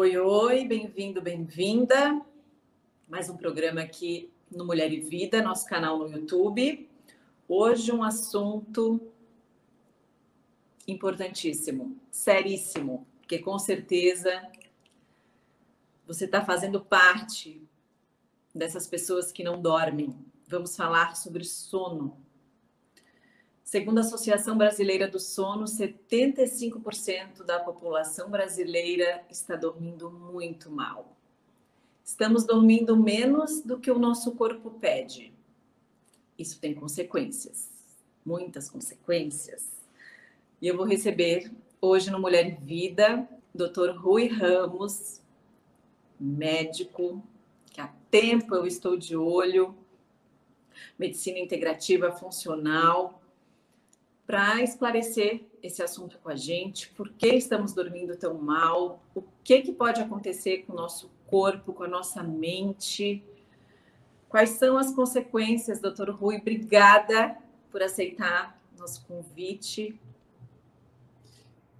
Oi, oi, bem-vindo, bem-vinda. Mais um programa aqui no Mulher e Vida, nosso canal no YouTube. Hoje um assunto importantíssimo, seríssimo, porque com certeza você está fazendo parte dessas pessoas que não dormem. Vamos falar sobre sono. Segundo a Associação Brasileira do Sono, 75% da população brasileira está dormindo muito mal. Estamos dormindo menos do que o nosso corpo pede. Isso tem consequências, muitas consequências. E eu vou receber hoje no Mulher e Vida, Dr. Rui Ramos, médico, que há tempo eu estou de olho, medicina integrativa funcional, para esclarecer esse assunto com a gente, por que estamos dormindo tão mal, o que, que pode acontecer com o nosso corpo, com a nossa mente, quais são as consequências, doutor Rui, obrigada por aceitar nosso convite.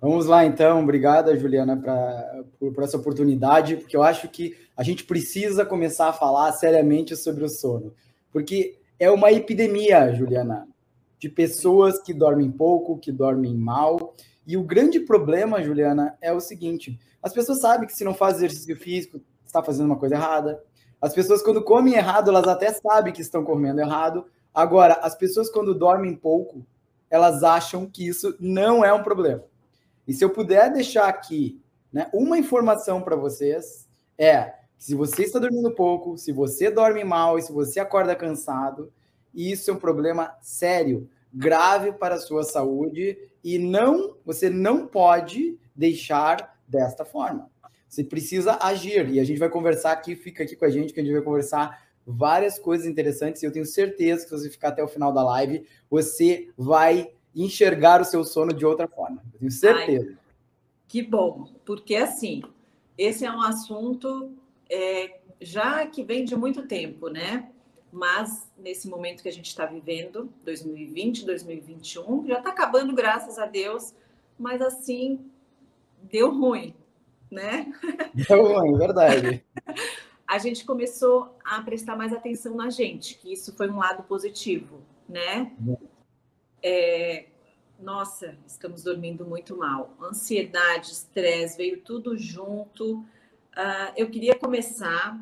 Vamos lá, então. Obrigada, Juliana, pra, por, por, essa oportunidade, porque eu acho que a gente precisa começar a falar seriamente sobre o sono. Porque é uma epidemia, Juliana, de pessoas que dormem pouco, que dormem mal. E o grande problema, Juliana, é o seguinte: as pessoas sabem que se não faz exercício físico, está fazendo uma coisa errada. As pessoas, quando comem errado, elas até sabem que estão comendo errado. Agora, as pessoas, quando dormem pouco, elas acham que isso não é um problema. E se eu puder deixar aqui né, uma informação para vocês, é se você está dormindo pouco, se você dorme mal e se você acorda cansado, isso é um problema sério, grave para a sua saúde e não você não pode deixar desta forma. Você precisa agir e a gente vai conversar aqui, fica aqui com a gente que a gente vai conversar várias coisas interessantes e eu tenho certeza que se você ficar até o final da live, você vai enxergar o seu sono de outra forma. Eu tenho certeza. Ai, que bom, porque assim, esse é um assunto é, já que vem de muito tempo, né? Mas nesse momento que a gente está vivendo, 2020, 2021, já está acabando, graças a Deus, mas assim, deu ruim, né? Deu ruim, verdade. a gente começou a prestar mais atenção na gente, que isso foi um lado positivo, né? É, nossa, estamos dormindo muito mal. Ansiedade, estresse, veio tudo junto. Uh, eu queria começar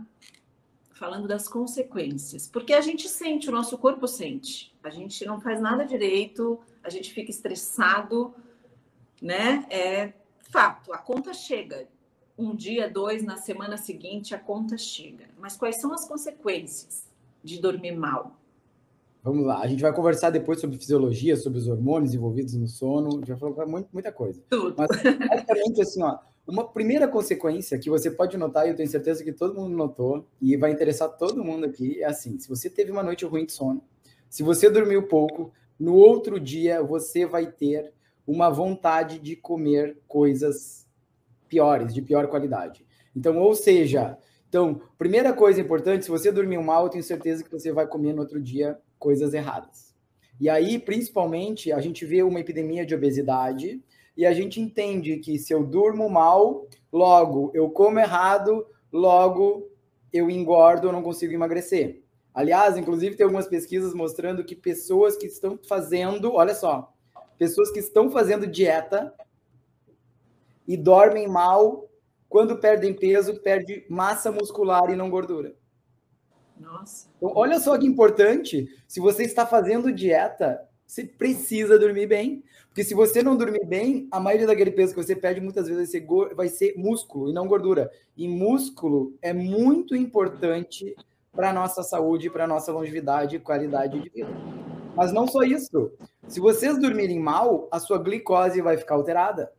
falando das consequências, porque a gente sente, o nosso corpo sente. A gente não faz nada direito, a gente fica estressado, né? É fato, a conta chega. Um dia, dois, na semana seguinte, a conta chega. Mas quais são as consequências de dormir mal? Vamos lá, a gente vai conversar depois sobre fisiologia, sobre os hormônios envolvidos no sono, falar muita, muita coisa. Tudo. Mas, basicamente, assim, ó, uma primeira consequência que você pode notar, e eu tenho certeza que todo mundo notou, e vai interessar todo mundo aqui, é assim: se você teve uma noite ruim de sono, se você dormiu pouco, no outro dia você vai ter uma vontade de comer coisas piores, de pior qualidade. Então, ou seja, então, primeira coisa importante, se você dormiu mal, eu tenho certeza que você vai comer no outro dia coisas erradas. E aí, principalmente, a gente vê uma epidemia de obesidade e a gente entende que se eu durmo mal, logo eu como errado, logo eu engordo, eu não consigo emagrecer. Aliás, inclusive tem algumas pesquisas mostrando que pessoas que estão fazendo, olha só, pessoas que estão fazendo dieta e dormem mal, quando perdem peso, perde massa muscular e não gordura. Nossa. Então, olha só que importante. Se você está fazendo dieta, você precisa dormir bem. Porque se você não dormir bem, a maioria daquele peso que você perde muitas vezes vai ser, vai ser músculo e não gordura. E músculo é muito importante para a nossa saúde, para a nossa longevidade e qualidade de vida. Mas não só isso. Se vocês dormirem mal, a sua glicose vai ficar alterada.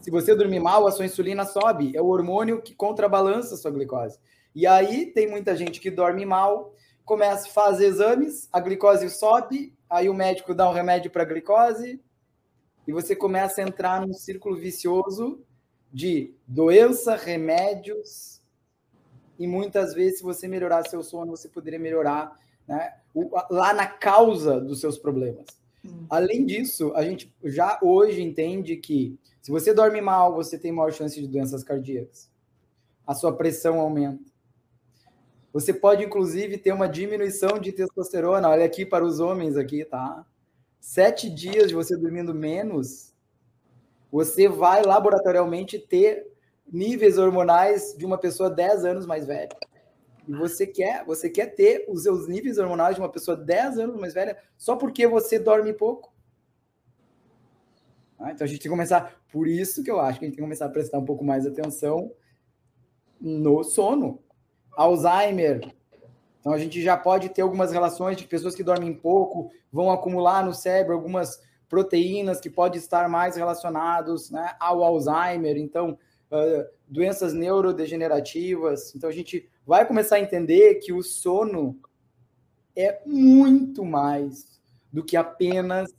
Se você dormir mal, a sua insulina sobe. É o hormônio que contrabalança a sua glicose. E aí tem muita gente que dorme mal, começa a fazer exames, a glicose sobe, aí o médico dá um remédio para a glicose, e você começa a entrar num círculo vicioso de doença, remédios, e muitas vezes, se você melhorar seu sono, você poderia melhorar né, lá na causa dos seus problemas. Hum. Além disso, a gente já hoje entende que Se você dorme mal, você tem maior chance de doenças cardíacas. A sua pressão aumenta. Você pode, inclusive, ter uma diminuição de testosterona. Olha aqui para os homens aqui, tá? Sete dias de você dormindo menos, você vai laboratorialmente ter níveis hormonais de uma pessoa 10 anos mais velha. E você quer, você quer ter os seus níveis hormonais de uma pessoa 10 anos mais velha só porque você dorme pouco. Ah, então a gente tem que começar. Por isso que eu acho que a gente tem que começar a prestar um pouco mais atenção no sono. Alzheimer. Então a gente já pode ter algumas relações de pessoas que dormem pouco, vão acumular no cérebro algumas proteínas que podem estar mais relacionados né, ao Alzheimer. Então, uh, doenças neurodegenerativas. Então a gente vai começar a entender que o sono é muito mais do que apenas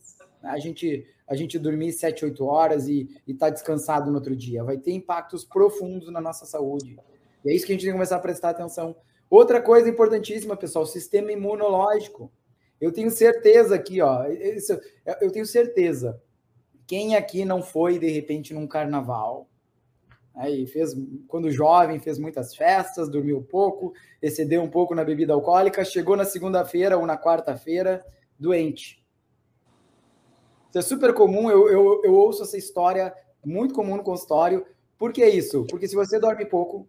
a gente a gente dormir 7, 8 horas e estar tá descansado no outro dia. Vai ter impactos profundos na nossa saúde. É isso que a gente tem que começar a prestar atenção. Outra coisa importantíssima, pessoal, sistema imunológico. Eu tenho certeza aqui, ó, isso, eu tenho certeza. Quem aqui não foi, de repente, num carnaval, Aí fez, quando jovem, fez muitas festas, dormiu pouco, excedeu um pouco na bebida alcoólica, chegou na segunda-feira ou na quarta-feira doente. Isso é super comum, eu, eu, eu ouço essa história muito comum no consultório. Por que isso? Porque se você dorme pouco,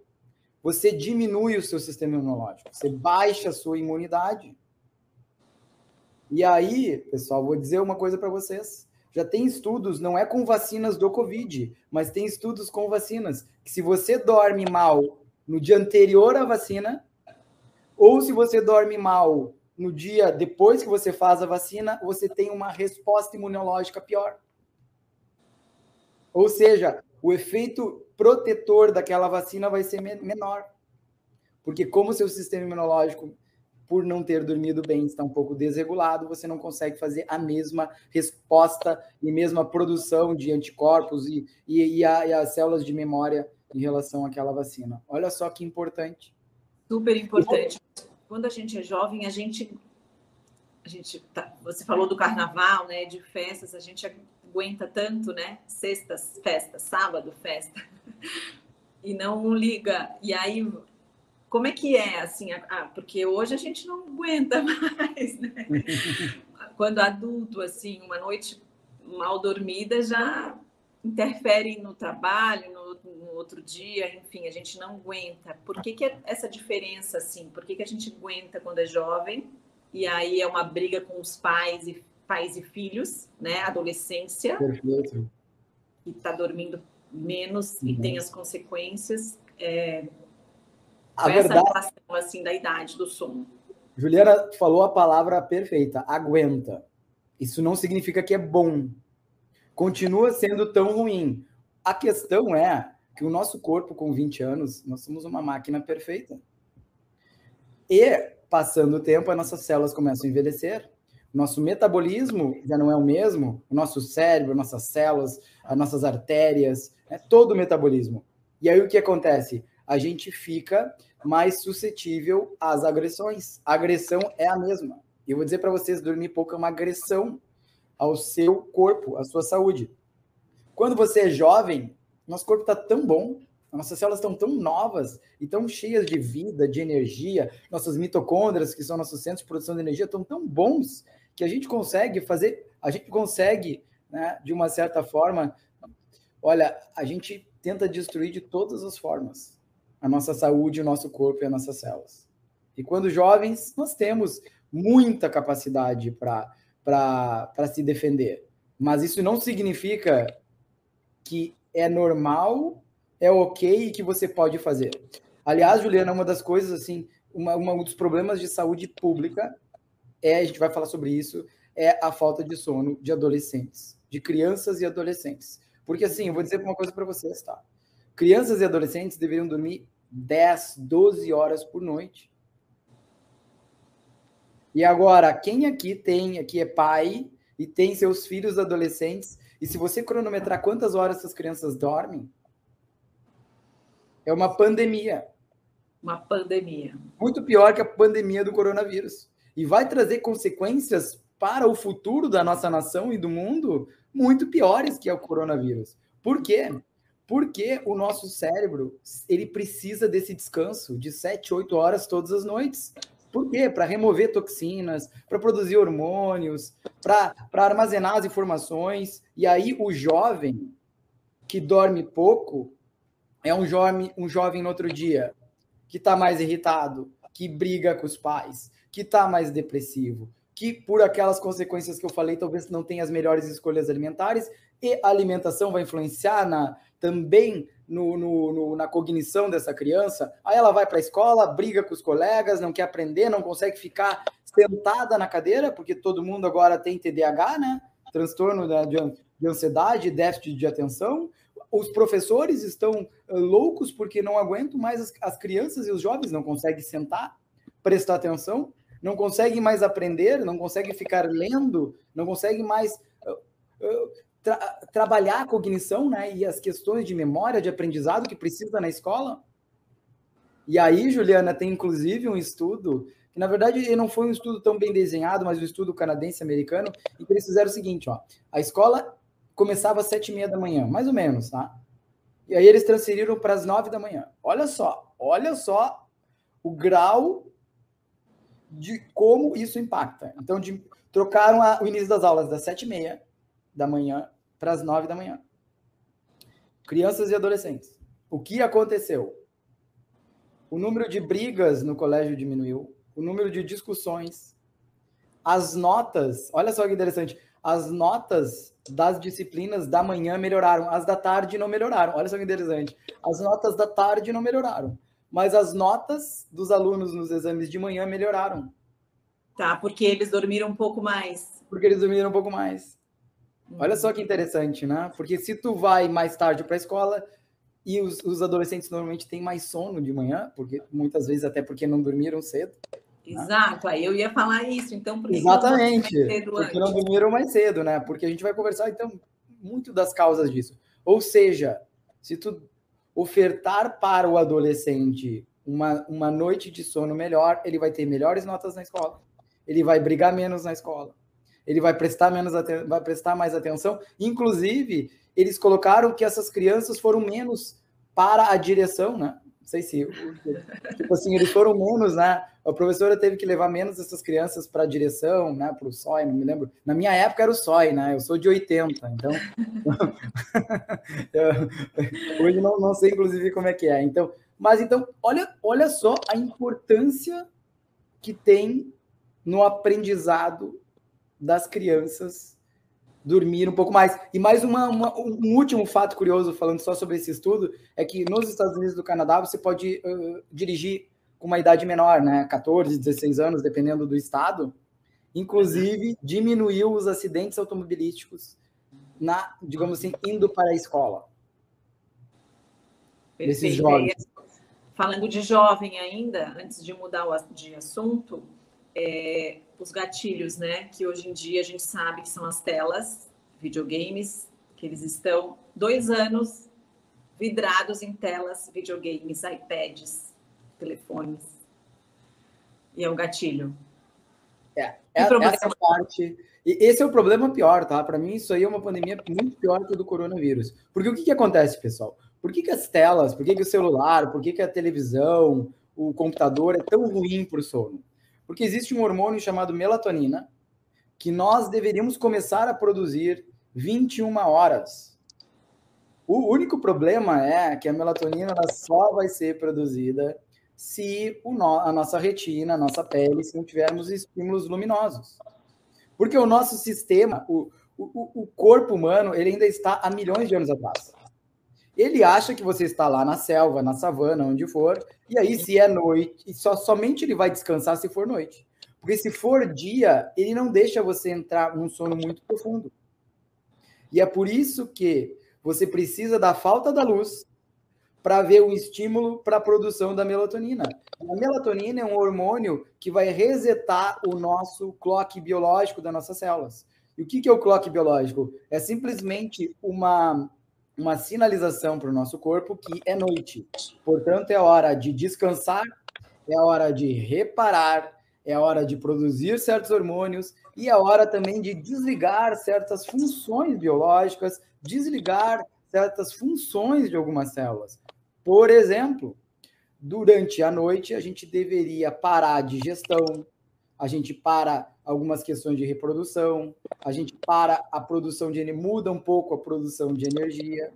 você diminui o seu sistema imunológico, você baixa a sua imunidade. E aí, pessoal, vou dizer uma coisa para vocês já tem estudos, não é com vacinas do Covid, mas tem estudos com vacinas, que se você dorme mal no dia anterior à vacina, ou se você dorme mal no dia depois que você faz a vacina, você tem uma resposta imunológica pior. Ou seja, o efeito protetor daquela vacina vai ser menor. Porque como seu sistema imunológico por não ter dormido bem, está um pouco desregulado, você não consegue fazer a mesma resposta e mesma produção de anticorpos e, e, e, a, e as células de memória em relação àquela vacina. Olha só que importante. Super importante. Quando a gente é jovem, a gente. A gente tá, você falou do carnaval, né? De festas, a gente aguenta tanto, né? Sextas, festa, sábado, festa. E não liga. E aí como é que é, assim, ah, porque hoje a gente não aguenta mais, né? Quando adulto, assim, uma noite mal dormida já interfere no trabalho, no, no, outro dia, enfim, a gente não aguenta. Por que, que é essa diferença, assim? Por que, que a gente aguenta quando é jovem e aí é uma briga com os pais e pais e filhos, né? Adolescência. Perfeito. E tá dormindo menos uhum. e tem as consequências. É, a essa verdade... relação assim da idade do sono. Juliana falou a palavra perfeita, aguenta. Isso não significa que é bom. Continua sendo tão ruim. A questão é que o nosso corpo com 20 anos, nós somos uma máquina perfeita. E passando o tempo, as nossas células começam a envelhecer. Nosso metabolismo já não é o mesmo, o nosso cérebro, nossas células, as nossas artérias, é todo o metabolismo. E aí o que acontece? A gente fica mais suscetível às agressões. A agressão é a mesma. Eu vou dizer para vocês, dormir pouco é uma agressão ao seu corpo, à sua saúde. Quando você é jovem, nosso corpo está tão bom, nossas células estão tão novas e tão cheias de vida, de energia, nossas mitocôndrias, que são nossos centros de produção de energia, estão tão bons que a gente consegue fazer, a gente consegue, né, de uma certa forma, olha, a gente tenta destruir de todas as formas a nossa saúde, o nosso corpo e as nossas células. E quando jovens, nós temos muita capacidade para se defender. Mas isso não significa que é normal, é ok e que você pode fazer. Aliás, Juliana, uma das coisas, assim, uma, uma, um dos problemas de saúde pública é, a gente vai falar sobre isso, é a falta de sono de adolescentes, de crianças e adolescentes. Porque, assim, eu vou dizer uma coisa para vocês, tá? Crianças e adolescentes deveriam dormir 10, 12 horas por noite. E agora, quem aqui tem, aqui é pai e tem seus filhos adolescentes, e se você cronometrar quantas horas essas crianças dormem, é uma pandemia. Uma pandemia. Muito pior que a pandemia do coronavírus. E vai trazer consequências para o futuro da nossa nação e do mundo muito piores que é o coronavírus. Por quê? Porque o nosso cérebro, ele precisa desse descanso de 7, 8 horas todas as noites. Por quê? Para remover toxinas, para produzir hormônios, para armazenar as informações. E aí o jovem que dorme pouco é um jovem, um jovem no outro dia que está mais irritado, que briga com os pais, que está mais depressivo, que por aquelas consequências que eu falei, talvez não tenha as melhores escolhas alimentares, e a alimentação vai influenciar na, também no, no, no, na cognição dessa criança. Aí ela vai para a escola, briga com os colegas, não quer aprender, não consegue ficar sentada na cadeira, porque todo mundo agora tem TDAH, né? Transtorno de, de ansiedade, déficit de atenção. Os professores estão loucos porque não aguentam mais as, as crianças e os jovens, não conseguem sentar, prestar atenção, não conseguem mais aprender, não conseguem ficar lendo, não conseguem mais uh, uh, tra trabalhar a cognição né, e as questões de memória, de aprendizado que precisa na escola. E aí, Juliana, tem inclusive um estudo, que na verdade não foi um estudo tão bem desenhado, mas um estudo canadense-americano, em que eles fizeram o seguinte: ó, a escola começava às sete e meia da manhã, mais ou menos, tá? E aí eles transferiram para as nove da manhã. Olha só, olha só o grau de como isso impacta. Então, de, trocaram a, o início das aulas das sete e meia da manhã para as nove da manhã. Crianças e adolescentes. O que aconteceu? O número de brigas no colégio diminuiu, o número de discussões, as notas, olha só que interessante, as notas das disciplinas da manhã melhoraram, as da tarde não melhoraram. Olha só que interessante. As notas da tarde não melhoraram, mas as notas dos alunos nos exames de manhã melhoraram. Tá, porque eles dormiram um pouco mais. Porque eles dormiram um pouco mais. Olha só que interessante, né? Porque se tu vai mais tarde para a escola e os, os, adolescentes normalmente têm mais sono de manhã, porque muitas vezes até porque não dormiram cedo. Né? Exato, né? aí eu ia falar isso, então por Exatamente, porque não dormiram mais cedo, né? Porque a gente vai conversar então muito das causas disso. Ou seja, se tu ofertar para o adolescente uma, uma noite de sono melhor, ele vai ter melhores notas na escola. Ele vai brigar menos na escola ele vai prestar menos vai prestar mais atenção. Inclusive, eles colocaram que essas crianças foram menos para a direção, né? Não sei se tipo assim, eles foram menos, né? A professora teve que levar menos essas crianças para a direção, né? Para o SOI, não me lembro. Na minha época era o SOI, né? Eu sou de 80, então. hoje não, não sei, inclusive, como é que é. Então, mas então, olha, olha só a importância que tem no aprendizado das crianças dormir um pouco mais. E mais uma, uma, um último fato curioso, falando só sobre esse estudo, é que nos Estados Unidos do Canadá você pode uh, dirigir com uma idade menor, né? 14, 16 anos, dependendo do estado. Inclusive, diminuiu os acidentes automobilísticos na, digamos assim, indo para a escola. Perfeito. jovens. Falando de jovem ainda, antes de mudar de assunto, é, os gatilhos, né? Que hoje em dia a gente sabe que são as telas, videogames, que eles estão dois anos vidrados em telas, videogames, iPads, telefones. E é um gatilho. É, é essa parte. E esse é o problema pior, tá? Para mim, isso aí é uma pandemia muito pior que o do coronavírus. Porque o que, que acontece, pessoal? Por que, que as telas, por que, que o celular, por que, que a televisão, o computador é tão ruim para o sono? Porque existe um hormônio chamado melatonina que nós deveríamos começar a produzir 21 horas. O único problema é que a melatonina só vai ser produzida se no, a nossa retina, a nossa pele, se não tivermos estímulos luminosos. Porque o nosso sistema, o, o, o corpo humano, ele ainda está há milhões de anos atrás. Ele acha que você está lá na selva, na savana, onde for, e aí se é noite, só, somente ele vai descansar se for noite. Porque se for dia, ele não deixa você entrar num sono muito profundo. E é por isso que você precisa da falta da luz para ver um estímulo para a produção da melatonina. A melatonina é um hormônio que vai resetar o nosso clock biológico das nossas células. E o que, é o clock biológico? É simplesmente uma uma sinalização para o nosso corpo que é noite. Portanto, é hora de descansar, é hora de reparar, é hora de produzir certos hormônios e é hora também de desligar certas funções biológicas, desligar certas funções de algumas células. Por exemplo, durante a noite a gente deveria parar a digestão, a gente para algumas questões de reprodução, a gente para a produção de muda um pouco a produção de energia.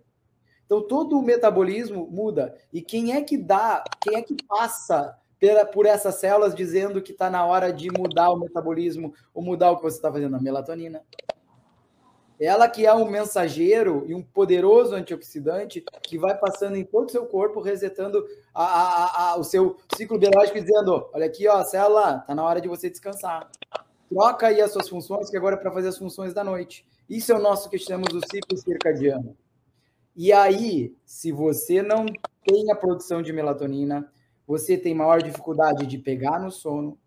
Então todo o metabolismo muda. E quem é que dá, quem é que passa pela, por essas células dizendo que está na hora de mudar o metabolismo ou mudar o que você está fazendo? A melatonina. Ela que é um mensageiro e um poderoso antioxidante que vai passando em todo o seu corpo, resetando a, a, a, o seu ciclo biológico dizendo: olha aqui, ó, célula, está na hora de você descansar. Troca aí as suas funções, que agora é para fazer as funções da noite. Isso é o nosso que chamamos o ciclo circadiano. E aí, se você não tem a produção de melatonina, você tem maior dificuldade de pegar no sono,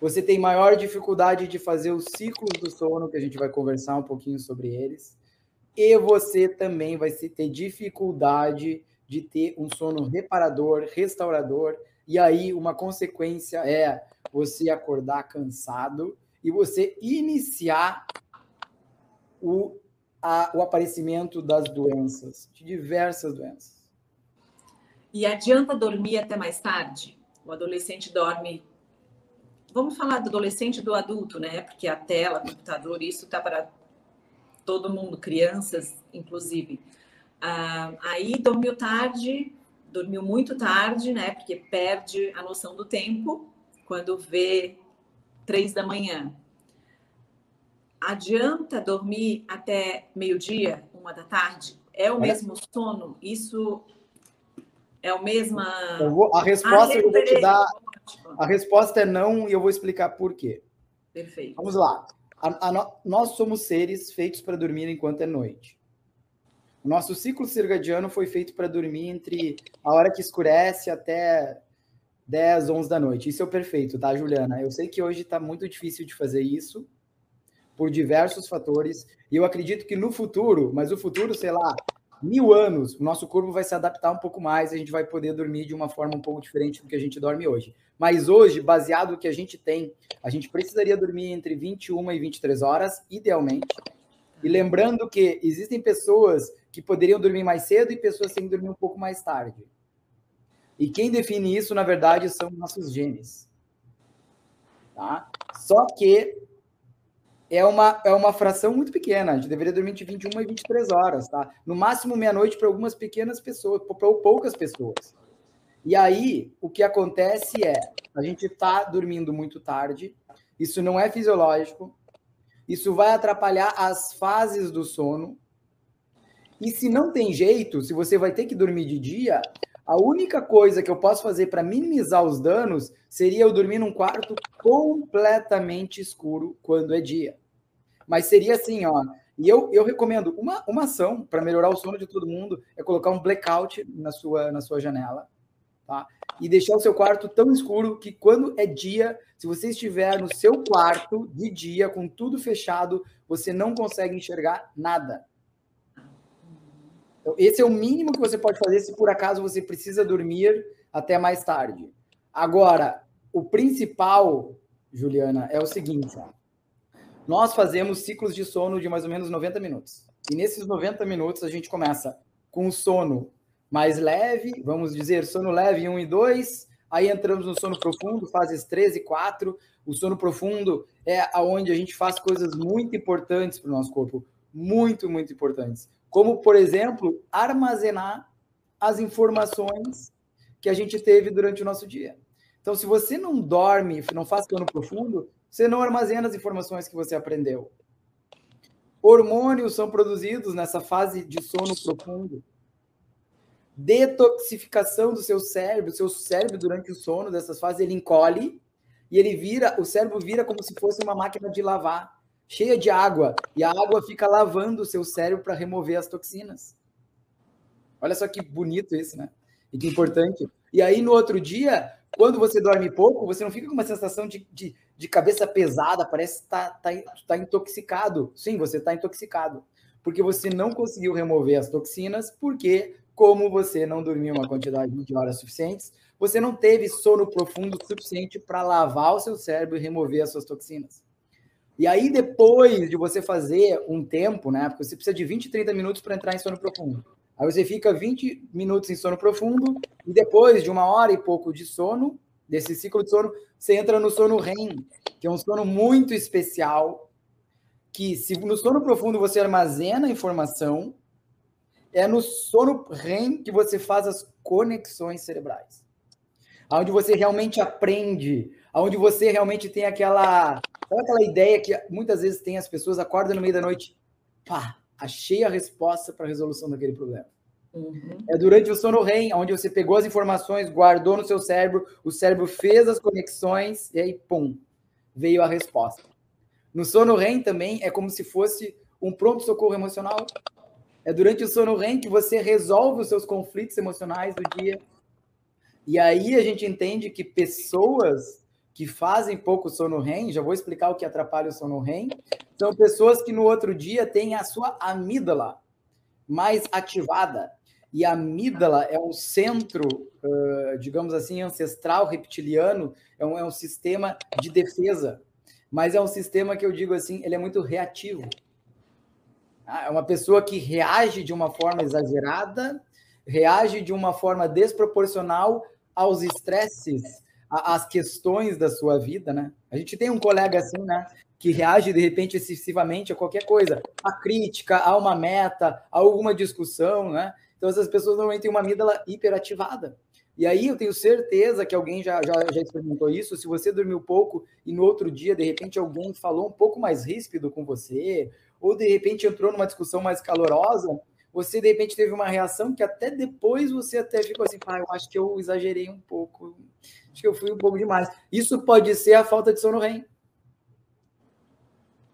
você tem maior dificuldade de fazer os ciclos do sono, que a gente vai conversar um pouquinho sobre eles, e você também vai ter dificuldade de ter um sono reparador, restaurador, e aí uma consequência é você acordar cansado e você iniciar o, a, o aparecimento das doenças, de diversas doenças. E adianta dormir até mais tarde? O adolescente dorme. Vamos falar do adolescente e do adulto, né? Porque a tela, computador, isso está para todo mundo, crianças, inclusive. Ah, aí dormiu tarde, dormiu muito tarde, né? Porque perde a noção do tempo quando vê três da manhã. Adianta dormir até meio-dia, uma da tarde? É o mesmo sono? Isso é o mesmo. a resposta ah, eu vou te dar. A resposta é não e eu vou explicar por quê. Perfeito. Vamos lá. A, a, nós somos seres feitos para dormir enquanto é noite. O nosso ciclo circadiano foi feito para dormir entre a hora que escurece até 10, 11 da noite. Isso é o perfeito, tá, Juliana? Eu sei que hoje está muito difícil de fazer isso por diversos fatores. E eu acredito que no futuro, mas o futuro, sei lá, mil anos, o nosso corpo vai se adaptar um pouco mais, a gente vai poder dormir de uma forma um pouco diferente do que a gente dorme hoje. Mas hoje, baseado no que a gente tem, a gente precisaria dormir entre 21 e 23 horas, idealmente. E lembrando que existem pessoas que poderiam dormir mais cedo e pessoas que têm que dormir um pouco mais tarde. E quem define isso, na verdade, são nossos genes. Tá? Só que é uma, é uma fração muito pequena. A gente deveria dormir de 21 a 23 horas, tá? No máximo meia-noite para algumas pequenas pessoas, para poucas pessoas. E aí, o que acontece é, a gente está dormindo muito tarde, isso não é fisiológico, isso vai atrapalhar as fases do sono. E se não tem jeito, se você vai ter que dormir de dia, a única coisa que eu posso fazer para minimizar os danos seria eu dormir num quarto completamente escuro quando é dia. Mas seria assim, ó. E eu, eu recomendo uma, uma ação para melhorar o sono de todo mundo é colocar um blackout na sua, na sua janela, tá? E deixar o seu quarto tão escuro que quando é dia, se você estiver no seu quarto de dia com tudo fechado, você não consegue enxergar nada. Então, esse é o mínimo que você pode fazer se por acaso você precisa dormir até mais tarde. Agora, o principal, Juliana, é o seguinte: nós fazemos ciclos de sono de mais ou menos 90 minutos. E nesses 90 minutos a gente começa com o sono mais leve, vamos dizer, sono leve 1 e 2, aí entramos no sono profundo, fases 3 e 4. O sono profundo é aonde a gente faz coisas muito importantes para o nosso corpo, muito, muito importantes como, por exemplo, armazenar as informações que a gente teve durante o nosso dia. Então, se você não dorme, não faz sono profundo, você não armazena as informações que você aprendeu. Hormônios são produzidos nessa fase de sono profundo. Detoxificação do seu cérebro, o seu cérebro durante o sono dessas fases ele encolhe e ele vira, o cérebro vira como se fosse uma máquina de lavar cheia de água, e a água fica lavando o seu cérebro para remover as toxinas. Olha só que bonito isso, né? E que importante. E aí, no outro dia, quando você dorme pouco, você não fica com uma sensação de, de, de cabeça pesada, parece que tá, tá, tá intoxicado. Sim, você está intoxicado. Porque você não conseguiu remover as toxinas, porque, como você não dormiu uma quantidade de horas suficientes, você não teve sono profundo suficiente para lavar o seu cérebro e remover as suas toxinas. E aí, depois de você fazer um tempo, né? Porque você precisa de 20, 30 minutos para entrar em sono profundo. Aí você fica 20 minutos em sono profundo, e depois de uma hora e pouco de sono, desse ciclo de sono, você entra no sono REM, que é um sono muito especial, que se no sono profundo você armazena informação, é no sono REM que você faz as conexões cerebrais. Onde você realmente aprende, onde você realmente tem aquela, aquela ideia que muitas vezes tem as pessoas acordam no meio da noite, pá, achei a resposta para a resolução daquele problema. Uhum. É durante o sono REM, onde você pegou as informações, guardou no seu cérebro, o cérebro fez as conexões e aí, pum, veio a resposta. No sono REM também é como se fosse um pronto-socorro emocional. É durante o sono REM que você resolve os seus conflitos emocionais do dia. E aí a gente entende que pessoas que fazem pouco sono REM, já vou explicar o que atrapalha o sono REM, são pessoas que no outro dia têm a sua amígdala mais ativada. E a amígdala é um centro, uh, digamos assim, ancestral reptiliano, é um, é um sistema de defesa, mas é um sistema que eu digo assim, ele é muito reativo. Ah, é uma pessoa que reage de uma forma exagerada, reage de uma forma desproporcional aos estresses, às questões da sua vida, né? A gente tem um colega assim, né? Que reage de repente excessivamente a qualquer coisa, a crítica, a uma meta, a alguma discussão, né? Então essas pessoas normalmente têm uma amígdala hiperativada. E aí eu tenho certeza que alguém já, já, já experimentou isso. Se você dormiu pouco e no outro dia, de repente, alguém falou um pouco mais ríspido com você, ou de repente entrou numa discussão mais calorosa, você de repente teve uma reação que até depois você até ficou assim, pai, eu acho que eu exagerei um pouco, acho que eu fui um pouco demais. Isso pode ser a falta de sono REM.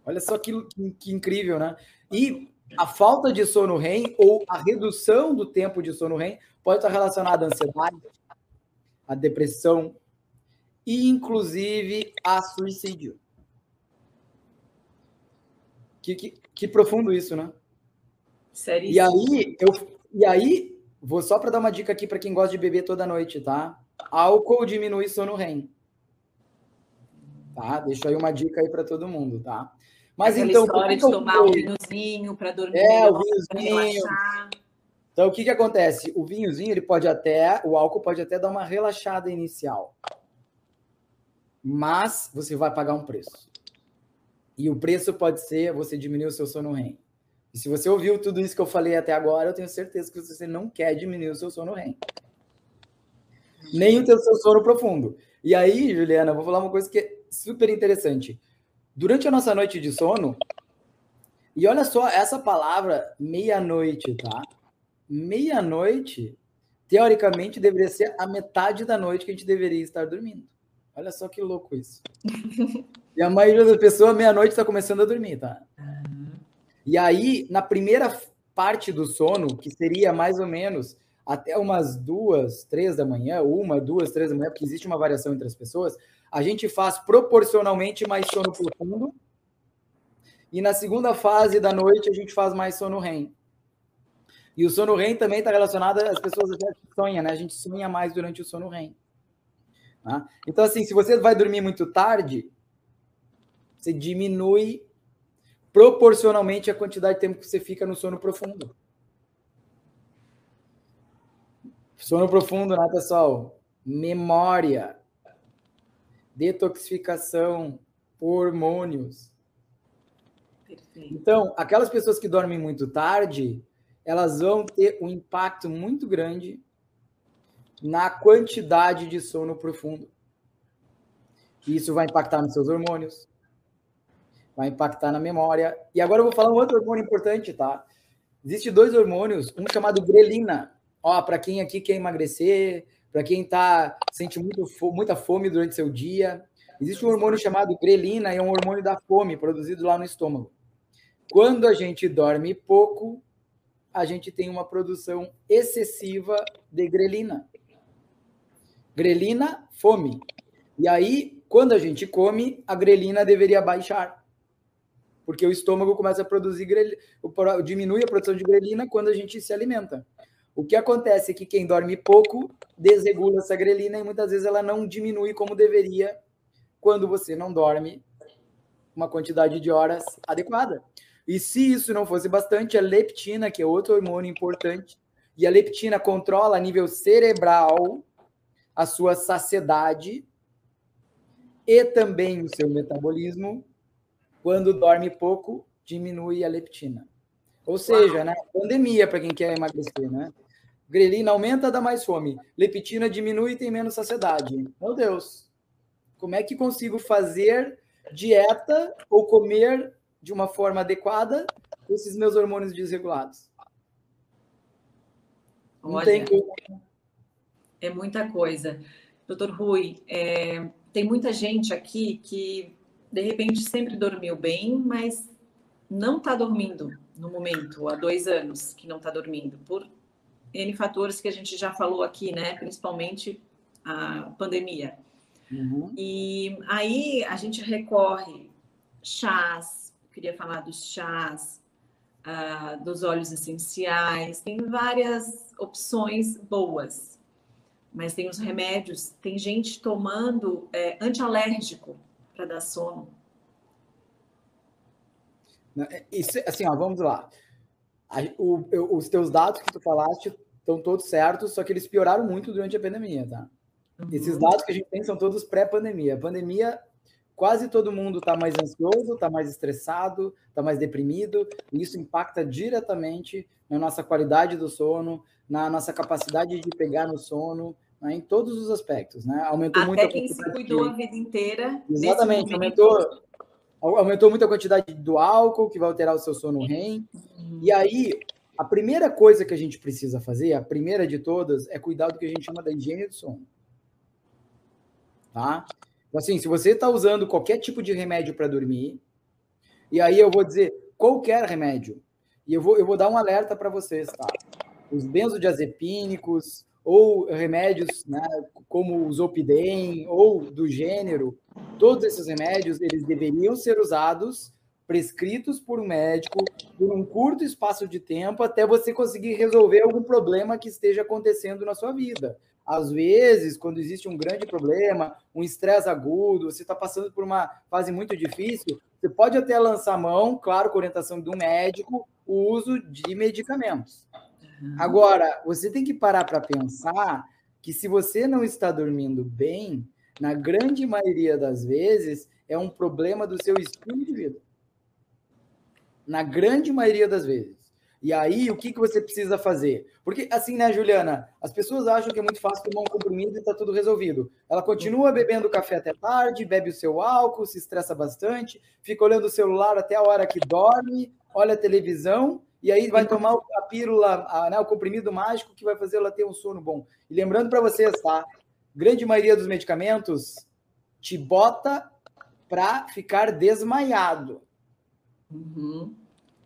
Olha só que, que incrível, né? E a falta de sono REM ou a redução do tempo de sono REM pode estar relacionada à ansiedade, à depressão e inclusive a suicídio. Que, que, que profundo isso, né? Sério? E aí, eu, e aí, vou só para dar uma dica aqui para quem gosta de beber toda noite, tá? Álcool diminui sono REM. Tá? Deixa aí uma dica aí para todo mundo, tá? Mas Aquela então, história de tomar um vinhozinho para dormir, é, o vinhozinho. Então, o que que acontece? O vinhozinho, ele pode até, o álcool pode até dar uma relaxada inicial. Mas você vai pagar um preço. E o preço pode ser você diminuir o seu sono REM. E se você ouviu tudo isso que eu falei até agora, eu tenho certeza que você não quer diminuir o seu sono REM. Nem o seu sono profundo. E aí, Juliana, eu vou falar uma coisa que é super interessante. Durante a nossa noite de sono, e olha só essa palavra meia-noite, tá? Meia-noite, teoricamente, deveria ser a metade da noite que a gente deveria estar dormindo. Olha só que louco isso. E a maioria das pessoas, meia-noite, está começando a dormir, tá? E aí, na primeira parte do sono, que seria mais ou menos até umas duas, três da manhã, uma, duas, três da manhã, porque existe uma variação entre as pessoas, a gente faz proporcionalmente mais sono profundo. E na segunda fase da noite, a gente faz mais sono REM. E o sono REM também está relacionado às pessoas até sonham, né? A gente sonha mais durante o sono REM. Tá? Então, assim, se você vai dormir muito tarde, você diminui proporcionalmente a quantidade de tempo que você fica no sono profundo. Sono profundo, né, pessoal? Memória, detoxificação, hormônios. Perfeito. Então, aquelas pessoas que dormem muito tarde, elas vão ter um impacto muito grande na quantidade de sono profundo. Isso vai impactar nos seus hormônios, vai impactar na memória. E agora eu vou falar um outro hormônio importante, tá? Existem dois hormônios, um chamado grelina. Ó, para quem aqui quer emagrecer, para quem tá sente muito, muita fome durante seu dia, existe um hormônio chamado grelina, é um hormônio da fome, produzido lá no estômago. Quando a gente dorme pouco, a gente tem uma produção excessiva de grelina. Grelina, fome. E aí, quando a gente come, a grelina deveria baixar porque o estômago começa a produzir grelina, diminui a produção de grelina quando a gente se alimenta. O que acontece é que quem dorme pouco desregula essa grelina e muitas vezes ela não diminui como deveria quando você não dorme uma quantidade de horas adequada. E se isso não fosse bastante, a leptina, que é outro hormônio importante, e a leptina controla a nível cerebral a sua saciedade e também o seu metabolismo. Quando dorme pouco, diminui a leptina. Ou seja, né, pandemia para quem quer emagrecer, né? Grelina aumenta, dá mais fome. Leptina diminui e tem menos saciedade. Meu Deus. Como é que consigo fazer dieta ou comer de uma forma adequada com esses meus hormônios desregulados? Não Olha, tem como. É muita coisa. Doutor Rui, é, tem muita gente aqui que de repente sempre dormiu bem, mas não está dormindo no momento, há dois anos que não está dormindo, por N fatores que a gente já falou aqui, né? Principalmente a pandemia. Uhum. E aí a gente recorre chás, queria falar dos chás, uh, dos óleos essenciais, tem várias opções boas, mas tem os remédios, tem gente tomando é, antialérgico para dar sono. Isso, assim, ó, vamos lá. O, os teus dados que tu falaste estão todos certos, só que eles pioraram muito durante a pandemia, tá? Uhum. Esses dados que a gente tem são todos pré-pandemia. A pandemia, quase todo mundo está mais ansioso, está mais estressado, está mais deprimido, e isso impacta diretamente na nossa qualidade do sono, na nossa capacidade de pegar no sono, né, em todos os aspectos, né? Aumentou Até muito a quem se cuidou de... a vida inteira. Exatamente, aumentou aumentou muito a quantidade do álcool, que vai alterar o seu sono REM. E aí, a primeira coisa que a gente precisa fazer, a primeira de todas, é cuidar do que a gente chama da higiene do sono. Tá? Então, assim, se você está usando qualquer tipo de remédio para dormir, e aí eu vou dizer qualquer remédio, e eu vou, eu vou dar um alerta para vocês, tá? Os benzodiazepínicos, ou remédios né, como o Zopidem ou do gênero, todos esses remédios eles deveriam ser usados prescritos por um médico por um curto espaço de tempo até você conseguir resolver algum problema que esteja acontecendo na sua vida. Às vezes, quando existe um grande problema, um estresse agudo, você está passando por uma fase muito difícil, você pode até lançar mão, claro, com orientação do médico, o uso de medicamentos. Agora, você tem que parar para pensar que se você não está dormindo bem, na grande maioria das vezes, é um problema do seu estilo de vida. Na grande maioria das vezes. E aí, o que, que você precisa fazer? Porque, assim, né, Juliana? As pessoas acham que é muito fácil tomar um comprimido e está tudo resolvido. Ela continua bebendo café até tarde, bebe o seu álcool, se estressa bastante, fica olhando o celular até a hora que dorme, olha a televisão e aí vai tomar a pílula, a, né, o comprimido mágico que vai fazer ela ter um sono bom. E lembrando para vocês, tá? Grande maioria dos medicamentos te bota para ficar desmaiado. Uhum.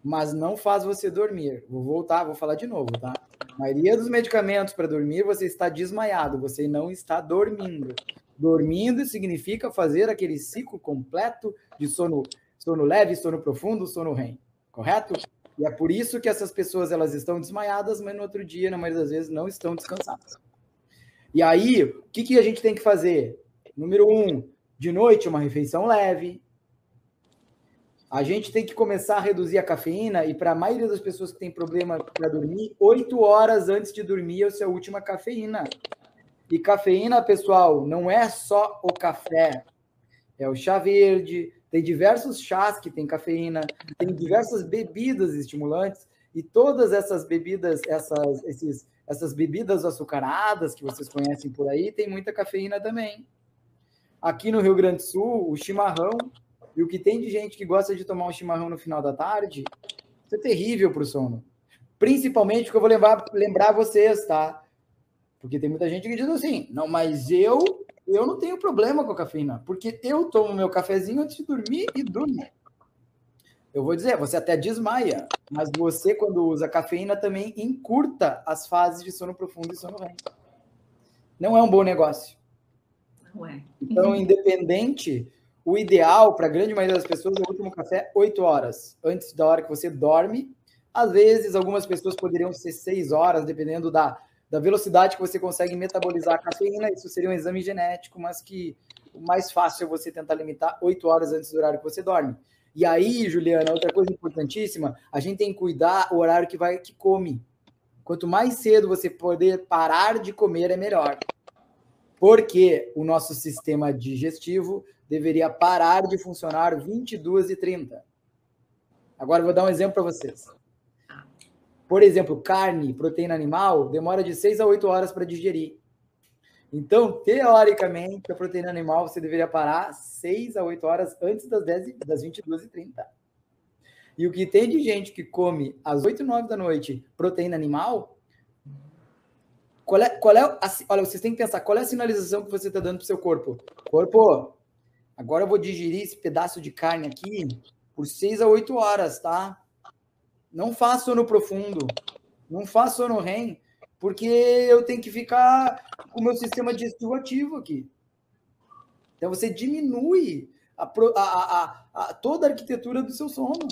Mas não faz você dormir. Vou voltar, vou falar de novo, tá? A maioria dos medicamentos para dormir, você está desmaiado, você não está dormindo. Dormindo significa fazer aquele ciclo completo de sono, sono leve, sono profundo, sono REM. Correto? E é por isso que essas pessoas elas estão desmaiadas, mas no outro dia, na maioria das vezes, não estão descansadas. E aí, o que, que a gente tem que fazer? Número um, de noite, uma refeição leve. A gente tem que começar a reduzir a cafeína, e para a maioria das pessoas que tem problema para dormir, oito horas antes de dormir é a sua última cafeína. E cafeína, pessoal, não é só o café. É o chá verde, tem diversos chás que têm cafeína, tem diversas bebidas estimulantes e todas essas bebidas, essas, esses, essas bebidas açucaradas que vocês conhecem por aí, tem muita cafeína também. Aqui no Rio Grande do Sul, o chimarrão e o que tem de gente que gosta de tomar um chimarrão no final da tarde, isso é terrível para o sono. Principalmente porque eu vou lembrar, lembrar vocês, tá? Porque tem muita gente que diz assim, não, mas eu eu não tenho problema com a cafeína, porque eu tomo meu cafezinho antes de dormir e durmo. Eu vou dizer, você até desmaia, mas você, quando usa cafeína, também encurta as fases de sono profundo e sono REM. Não é um bom negócio. Não é. Então, independente, o ideal para a grande maioria das pessoas é o último café 8 horas, antes da hora que você dorme. Às vezes, algumas pessoas poderiam ser 6 horas, dependendo da da velocidade que você consegue metabolizar a cafeína. Isso seria um exame genético, mas que o mais fácil é você tentar limitar oito horas antes do horário que você dorme. E aí, Juliana, outra coisa importantíssima, a gente tem que cuidar o horário que vai que come. Quanto mais cedo você poder parar de comer, é melhor. Porque o nosso sistema digestivo deveria parar de funcionar 22 e 30. Agora eu vou dar um exemplo para vocês. Por exemplo, carne, proteína animal, demora de 6 a 8 horas para digerir. Então, teoricamente, a proteína animal você deveria parar 6 a 8 horas antes das, 10, das 22h30. E o que tem de gente que come às 8 e 9 da noite proteína animal, qual é, qual é a, olha, vocês têm que pensar, qual é a sinalização que você está dando para o seu corpo? Corpo, agora eu vou digerir esse pedaço de carne aqui por 6 a 8 horas, tá? Não faça sono profundo, não faça sono REM, porque eu tenho que ficar com o meu sistema digestivo ativo aqui. Então você diminui a, a, a, toda a arquitetura do seu sono.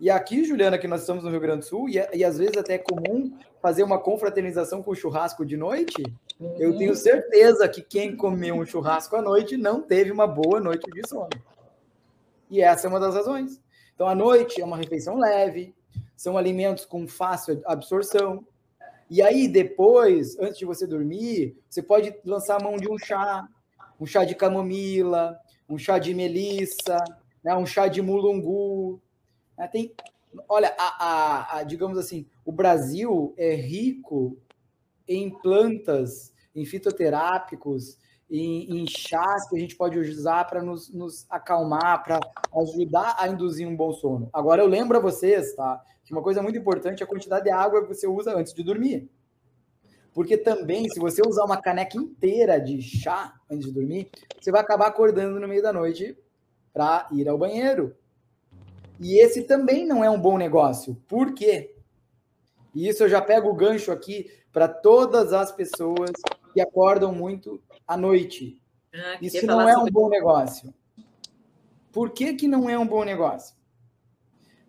E aqui, Juliana, que nós estamos no Rio Grande do Sul, e, e às vezes até é comum fazer uma confraternização com churrasco de noite, uhum. eu tenho certeza que quem comeu um churrasco à noite não teve uma boa noite de sono. E essa é uma das razões. Então, à noite é uma refeição leve, são alimentos com fácil absorção. E aí, depois, antes de você dormir, você pode lançar a mão de um chá, um chá de camomila, um chá de melissa, né, um chá de mulungu. Né, tem, olha, a, a, a, digamos assim, o Brasil é rico em plantas, em fitoterápicos, em, em chás que a gente pode usar para nos, nos acalmar, para ajudar a induzir um bom sono. Agora, eu lembro a vocês, tá? Que uma coisa muito importante é a quantidade de água que você usa antes de dormir. Porque também, se você usar uma caneca inteira de chá antes de dormir, você vai acabar acordando no meio da noite para ir ao banheiro. E esse também não é um bom negócio. Por quê? E isso eu já pego o gancho aqui para todas as pessoas que acordam muito à noite. Ah, Isso não é um bom negócio. Por que, que não é um bom negócio?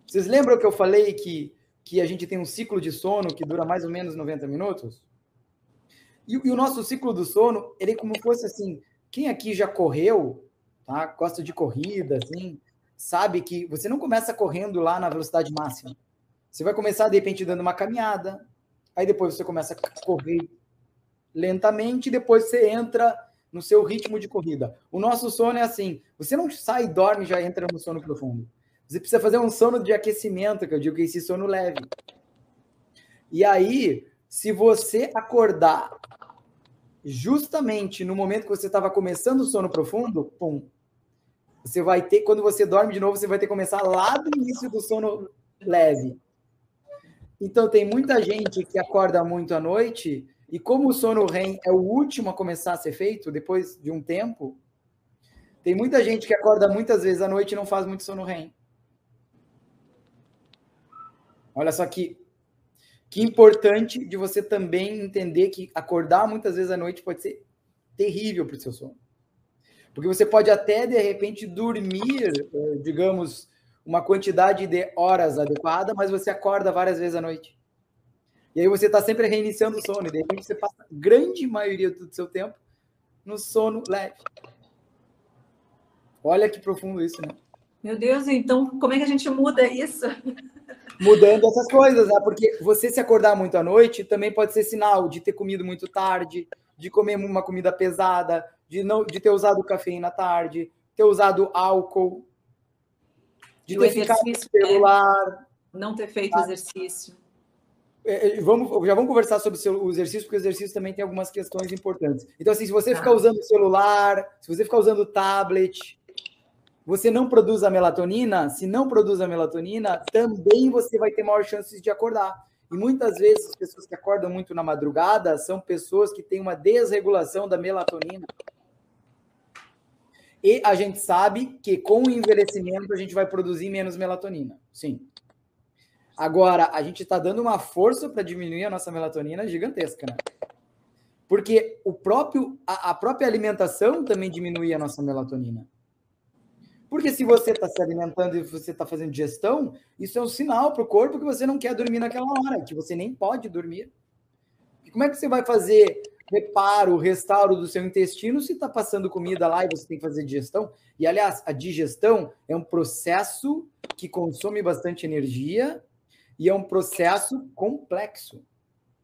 Vocês lembram que eu falei que, que a gente tem um ciclo de sono que dura mais ou menos 90 minutos? E, e o nosso ciclo do sono, ele é como fosse assim, quem aqui já correu, tá? gosta de corrida, assim, sabe que você não começa correndo lá na velocidade máxima. Você vai começar, de repente, dando uma caminhada, aí depois você começa a correr lentamente depois você entra no seu ritmo de corrida. O nosso sono é assim: você não sai, dorme já entra no sono profundo. Você precisa fazer um sono de aquecimento, que eu digo que esse sono leve. E aí, se você acordar justamente no momento que você estava começando o sono profundo, pum, você vai ter, quando você dorme de novo, você vai ter que começar lá do início do sono leve. Então, tem muita gente que acorda muito à noite e como o sono REM é o último a começar a ser feito, depois de um tempo, tem muita gente que acorda muitas vezes à noite e não faz muito sono REM. Olha só que, que importante de você também entender que acordar muitas vezes à noite pode ser terrível para o seu sono. Porque você pode até, de repente, dormir, eh, digamos, uma quantidade de horas adequada, mas você acorda várias vezes à noite. E aí você está sempre reiniciando o sono, e de repente você passa a grande maioria do seu tempo no sono leve. Olha que profundo isso, né? Meu Deus, então como é que a gente muda isso? Mudando essas coisas, né? Porque você se acordar muito à noite também pode ser sinal de ter comido muito tarde, de comer uma comida pesada, de não de ter usado cafeína tarde, ter usado álcool, de ter ficado no celular, né? não ter feito tá? exercício. É, é, vamos, já vamos conversar sobre o exercício, porque o exercício também tem algumas questões importantes. Então, assim, se você ficar usando celular, se você ficar usando tablet, você não produz a melatonina, se não produz a melatonina, também você vai ter maior chances de acordar. E muitas vezes as pessoas que acordam muito na madrugada são pessoas que têm uma desregulação da melatonina. E a gente sabe que com o envelhecimento a gente vai produzir menos melatonina. Sim. Agora, a gente está dando uma força para diminuir a nossa melatonina gigantesca, né? Porque o próprio, a, a própria alimentação também diminui a nossa melatonina. Porque se você está se alimentando e você está fazendo digestão, isso é um sinal para o corpo que você não quer dormir naquela hora, que você nem pode dormir. E como é que você vai fazer reparo, restauro do seu intestino se está passando comida lá e você tem que fazer digestão. E, aliás, a digestão é um processo que consome bastante energia e é um processo complexo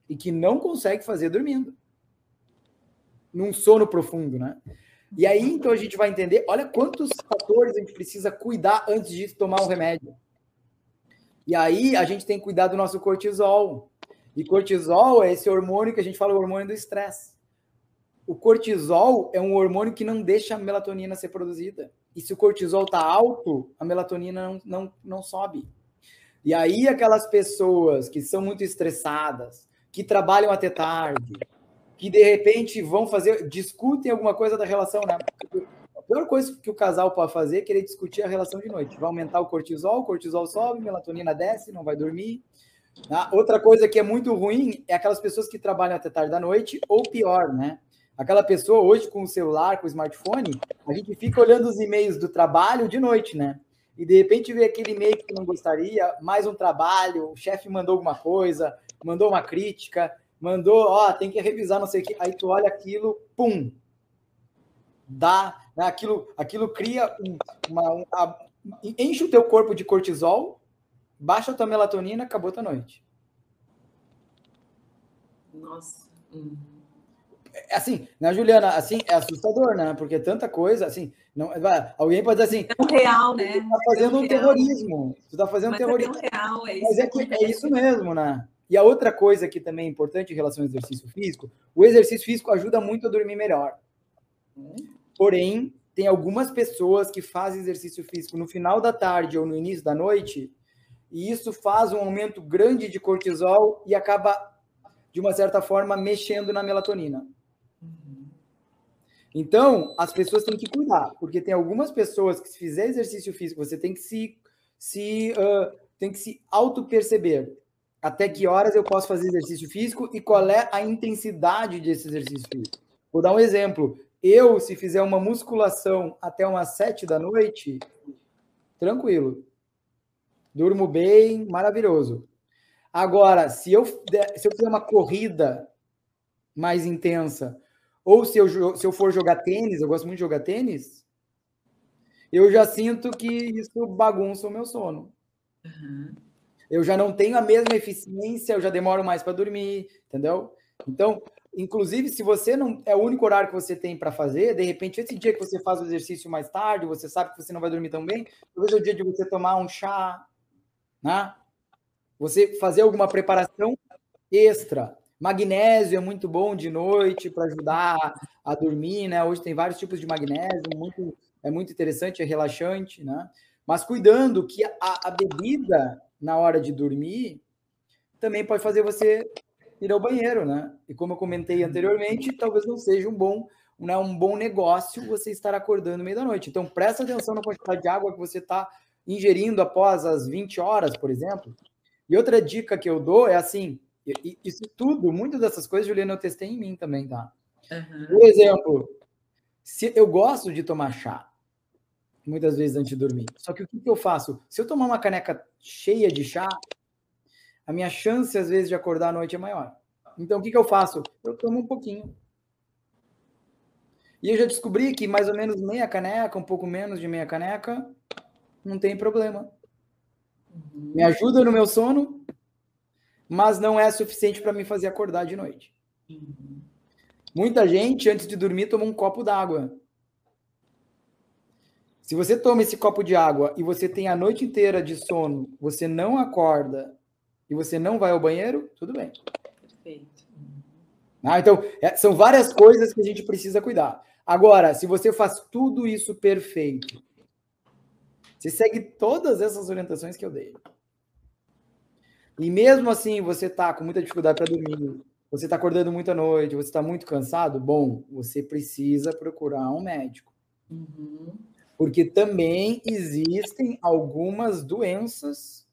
e que não consegue fazer dormindo. Num sono profundo, né? E aí, então, a gente vai entender, olha quantos fatores a gente precisa cuidar antes de tomar um remédio. E aí, a gente tem que cuidar do nosso cortisol. E cortisol é esse hormônio que a gente fala, o hormônio do estresse. O cortisol é um hormônio que não deixa a melatonina ser produzida. E se o cortisol está alto, a melatonina não, não, não sobe. E aí, aquelas pessoas que são muito estressadas, que trabalham até tarde, que de repente vão fazer, discutem alguma coisa da relação, né? A pior coisa que o casal pode fazer é querer discutir a relação de noite. Vai aumentar o cortisol, o cortisol sobe, melatonina desce, não vai dormir. Tá? Outra coisa que é muito ruim é aquelas pessoas que trabalham até tarde da noite, ou pior, né? Aquela pessoa hoje com o celular, com o smartphone, a gente fica olhando os e-mails do trabalho de noite, né? E de repente vê aquele e-mail que não gostaria, mais um trabalho, o chefe mandou alguma coisa, mandou uma crítica, mandou, ó, tem que revisar, não sei o que. Aí tu olha aquilo, pum, dá, né? aquilo, aquilo cria uma, uma, enche o teu corpo de cortisol, baixa a tua melatonina, acabou a tua noite. Nossa. Hum. Assim, né, Juliana? Assim, é assustador, né? Porque tanta coisa, assim, não, alguém pode dizer assim. É um real, né? Tu tá fazendo é um, um terrorismo. Tu tá fazendo Mas terrorismo. É, um real, é isso Mas é, que, é isso mesmo, né? E a outra coisa que também é importante em relação ao exercício físico, o exercício físico ajuda muito a dormir melhor. Porém, tem algumas pessoas que fazem exercício físico no final da tarde ou no início da noite, e isso faz um aumento grande de cortisol e acaba, de uma certa forma, mexendo na melatonina. Então, as pessoas têm que cuidar, porque tem algumas pessoas que, se fizer exercício físico, você tem que se, se, uh, tem que se auto-perceber até que horas eu posso fazer exercício físico e qual é a intensidade desse exercício físico. Vou dar um exemplo. Eu, se fizer uma musculação até umas sete da noite, tranquilo. Durmo bem, maravilhoso. Agora, se eu, se eu fizer uma corrida mais intensa, ou se eu, se eu for jogar tênis, eu gosto muito de jogar tênis, eu já sinto que isso bagunça o meu sono. Uhum eu já não tenho a mesma eficiência, eu já demoro mais para dormir, entendeu? Então, inclusive, se você não é o único horário que você tem para fazer, de repente, esse dia que você faz o exercício mais tarde, você sabe que você não vai dormir tão bem, talvez é o dia de você tomar um chá, né? Você fazer alguma preparação extra. Magnésio é muito bom de noite para ajudar a dormir, né? Hoje tem vários tipos de magnésio, muito, é muito interessante, é relaxante, né? Mas cuidando que a, a bebida na hora de dormir, também pode fazer você ir ao banheiro, né? E como eu comentei anteriormente, talvez não seja um bom, né, um bom negócio você estar acordando no meio da noite. Então, presta atenção na quantidade de água que você está ingerindo após as 20 horas, por exemplo. E outra dica que eu dou é assim, isso tudo, muitas dessas coisas, Juliana, eu testei em mim também, tá? Uhum. Por exemplo, se eu gosto de tomar chá, muitas vezes antes de dormir. Só que o que, que eu faço? Se eu tomar uma caneca cheia de chá, a minha chance, às vezes, de acordar à noite é maior. Então, o que, que eu faço? Eu tomo um pouquinho. E eu já descobri que mais ou menos meia caneca, um pouco menos de meia caneca, não tem problema. Me ajuda no meu sono, mas não é suficiente para me fazer acordar de noite. Muita gente, antes de dormir, toma um copo d'água. Se você toma esse copo de água e você tem a noite inteira de sono, você não acorda e você não vai ao banheiro, tudo bem. Perfeito. Ah, então, é, são várias coisas que a gente precisa cuidar. Agora, se você faz tudo isso perfeito, você segue todas essas orientações que eu dei. E mesmo assim você está com muita dificuldade para dormir, você está acordando muita noite, você está muito cansado, bom, você precisa procurar um médico. Uhum porque também existem algumas doenças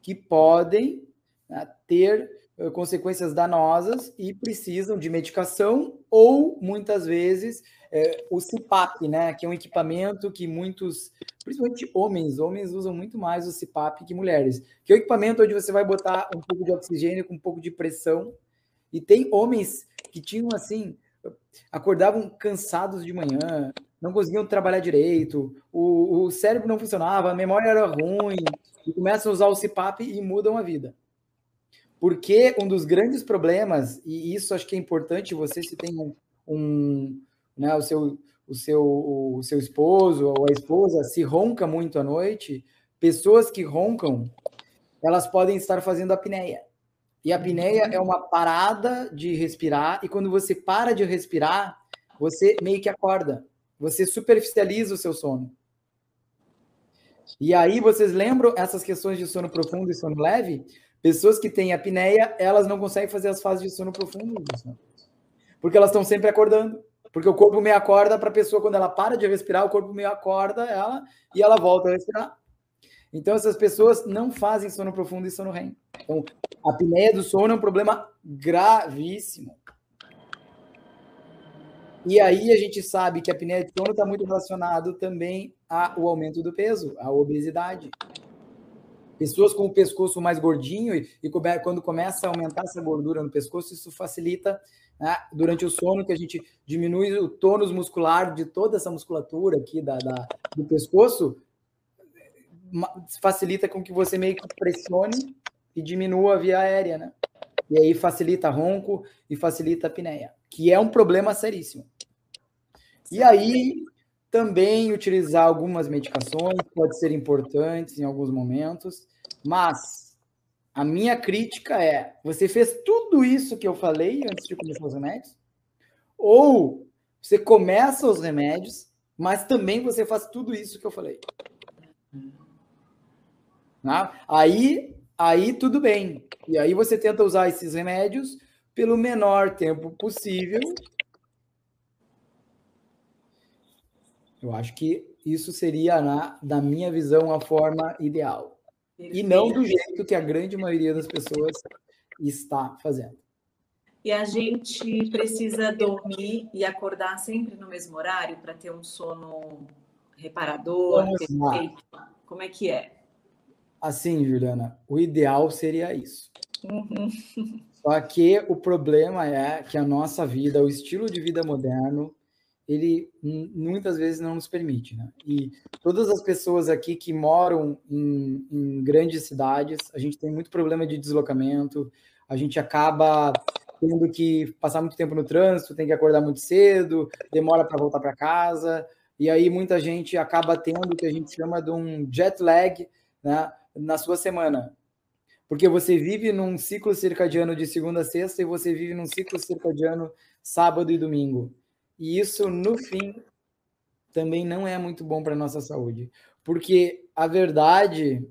que podem né, ter uh, consequências danosas e precisam de medicação ou muitas vezes é, o CPAP, né, que é um equipamento que muitos, principalmente homens, homens usam muito mais o CPAP que mulheres, que é o equipamento onde você vai botar um pouco de oxigênio com um pouco de pressão e tem homens que tinham assim, acordavam cansados de manhã, não conseguiam trabalhar direito, o, o cérebro não funcionava, a memória era ruim, e começam a usar o CPAP e mudam a vida. Porque um dos grandes problemas, e isso acho que é importante, você se tem um, um né, o seu o seu, o seu esposo ou a esposa se ronca muito à noite, pessoas que roncam, elas podem estar fazendo apneia. E a apneia é uma parada de respirar, e quando você para de respirar, você meio que acorda. Você superficializa o seu sono. E aí, vocês lembram essas questões de sono profundo e sono leve? Pessoas que têm apneia, elas não conseguem fazer as fases de sono profundo, porque elas estão sempre acordando. Porque o corpo meio acorda para a pessoa, quando ela para de respirar, o corpo meio acorda ela e ela volta a respirar. Então, essas pessoas não fazem sono profundo e sono REM. Então, a apneia do sono é um problema gravíssimo. E aí a gente sabe que a apneia de sono está muito relacionado também ao aumento do peso, à obesidade. Pessoas com o pescoço mais gordinho e, e quando começa a aumentar essa gordura no pescoço, isso facilita né, durante o sono, que a gente diminui o tônus muscular de toda essa musculatura aqui da, da, do pescoço, facilita com que você meio que pressione e diminua a via aérea, né? E aí facilita ronco e facilita a apneia, que é um problema seríssimo. E aí também utilizar algumas medicações pode ser importantes em alguns momentos, mas a minha crítica é: você fez tudo isso que eu falei antes de começar os remédios? Ou você começa os remédios, mas também você faz tudo isso que eu falei? Ah, aí, aí tudo bem. E aí você tenta usar esses remédios pelo menor tempo possível. Eu acho que isso seria, na, da minha visão, a forma ideal. E não do jeito que a grande maioria das pessoas está fazendo. E a gente precisa dormir e acordar sempre no mesmo horário para ter um sono reparador, perfeito. Como é que é? Assim, Juliana, o ideal seria isso. Uhum. Só que o problema é que a nossa vida, o estilo de vida moderno, ele muitas vezes não nos permite, né? E todas as pessoas aqui que moram em, em, grandes cidades, a gente tem muito problema de deslocamento, a gente acaba tendo que passar muito tempo no trânsito, tem que acordar muito cedo, demora para voltar para casa, e aí muita gente acaba tendo o que a gente chama de um jet lag, né, na sua semana. Porque você vive num ciclo circadiano de segunda a sexta e você vive num ciclo circadiano sábado e domingo. E isso, no fim, também não é muito bom para a nossa saúde. Porque a verdade,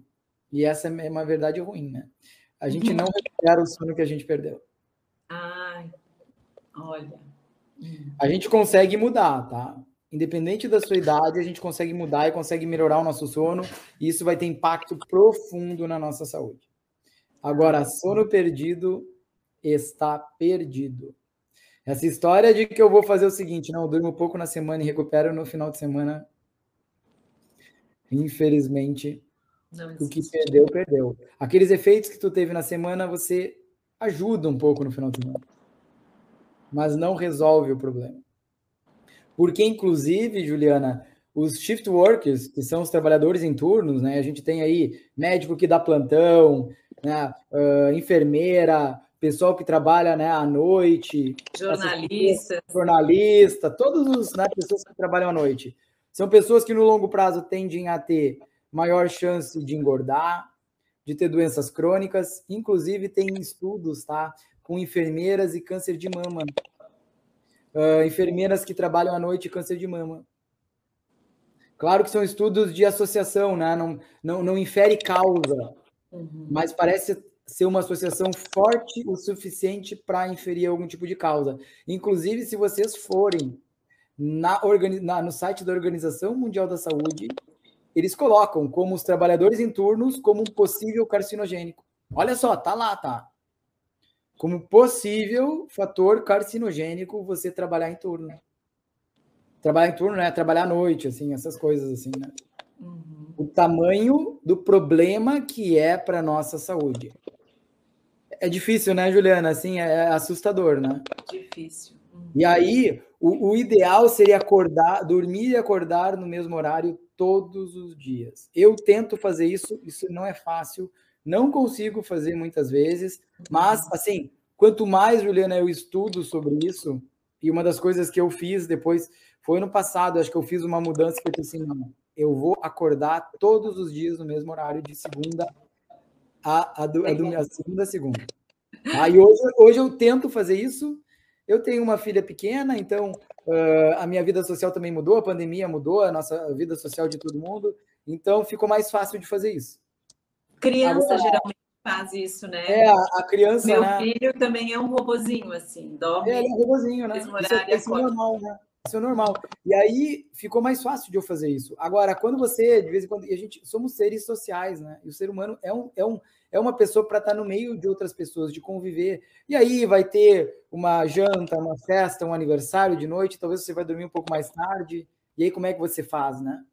e essa é uma verdade ruim, né? A gente não recupera o sono que a gente perdeu. Ai, olha. A gente consegue mudar, tá? Independente da sua idade, a gente consegue mudar e consegue melhorar o nosso sono, e isso vai ter impacto profundo na nossa saúde. Agora, sono perdido está perdido. Essa história de que eu vou fazer o seguinte, não, eu durmo pouco na semana e recupero no final de semana, infelizmente, o que perdeu, perdeu. Aqueles efeitos que tu teve na semana, você ajuda um pouco no final de semana, mas não resolve o problema. Porque, inclusive, Juliana, os shift workers, que são os trabalhadores em turnos, né? A gente tem aí médico que dá plantão, né? Uh, enfermeira, pessoal que trabalha né, à noite, jornalista, jornalista, todos os né, pessoas que trabalham à noite. São pessoas que no longo prazo tendem a ter maior chance de engordar, de ter doenças crônicas, inclusive tem estudos, tá, com enfermeiras e câncer de mama. Uh, enfermeiras que trabalham à noite e câncer de mama. Claro que são estudos de associação, né? não, não, não infere causa, uhum. mas parece ser uma associação forte o suficiente para inferir algum tipo de causa. Inclusive, se vocês forem na, na, no site da Organização Mundial da Saúde, eles colocam como os trabalhadores em turnos como um possível carcinogênico. Olha só, tá lá, tá? Como possível fator carcinogênico você trabalhar em turno. Trabalhar em turno, né? Trabalhar à noite, assim, essas coisas assim, né? Uhum. O tamanho do problema que é para nossa saúde. É difícil, né, Juliana? Assim, é assustador, né? Difícil. E aí, o, o, ideal seria acordar, dormir e acordar no mesmo horário todos os dias. Eu tento fazer isso, isso não é fácil, não consigo fazer muitas vezes, mas, assim, quanto mais, Juliana, eu estudo sobre isso, e uma das coisas que eu fiz depois foi no passado, acho que eu fiz uma mudança que eu disse assim, não, eu vou acordar todos os dias no mesmo horário, de segunda a, a, do, a, do, a segunda a segunda. Aí hoje, hoje eu tento fazer isso. Eu tenho uma filha pequena, então uh, a minha vida social também mudou, a pandemia mudou a nossa vida social de todo mundo, então ficou mais fácil de fazer isso. Criança Agora, geralmente faz isso, né? É, a, criança. Meu né? filho também é um robozinho, assim, dorme. É, é um robozinho, né? Isso, é, isso é normal, né? Isso é normal. E aí ficou mais fácil de eu fazer isso. Agora, quando você, de vez em quando, e a gente somos seres sociais, né? E o ser humano é, um, é, um, é uma pessoa para estar no meio de outras pessoas, de conviver. E aí vai ter uma janta, uma festa, um aniversário de noite, talvez você vai dormir um pouco mais tarde. E aí, como é que você faz, né?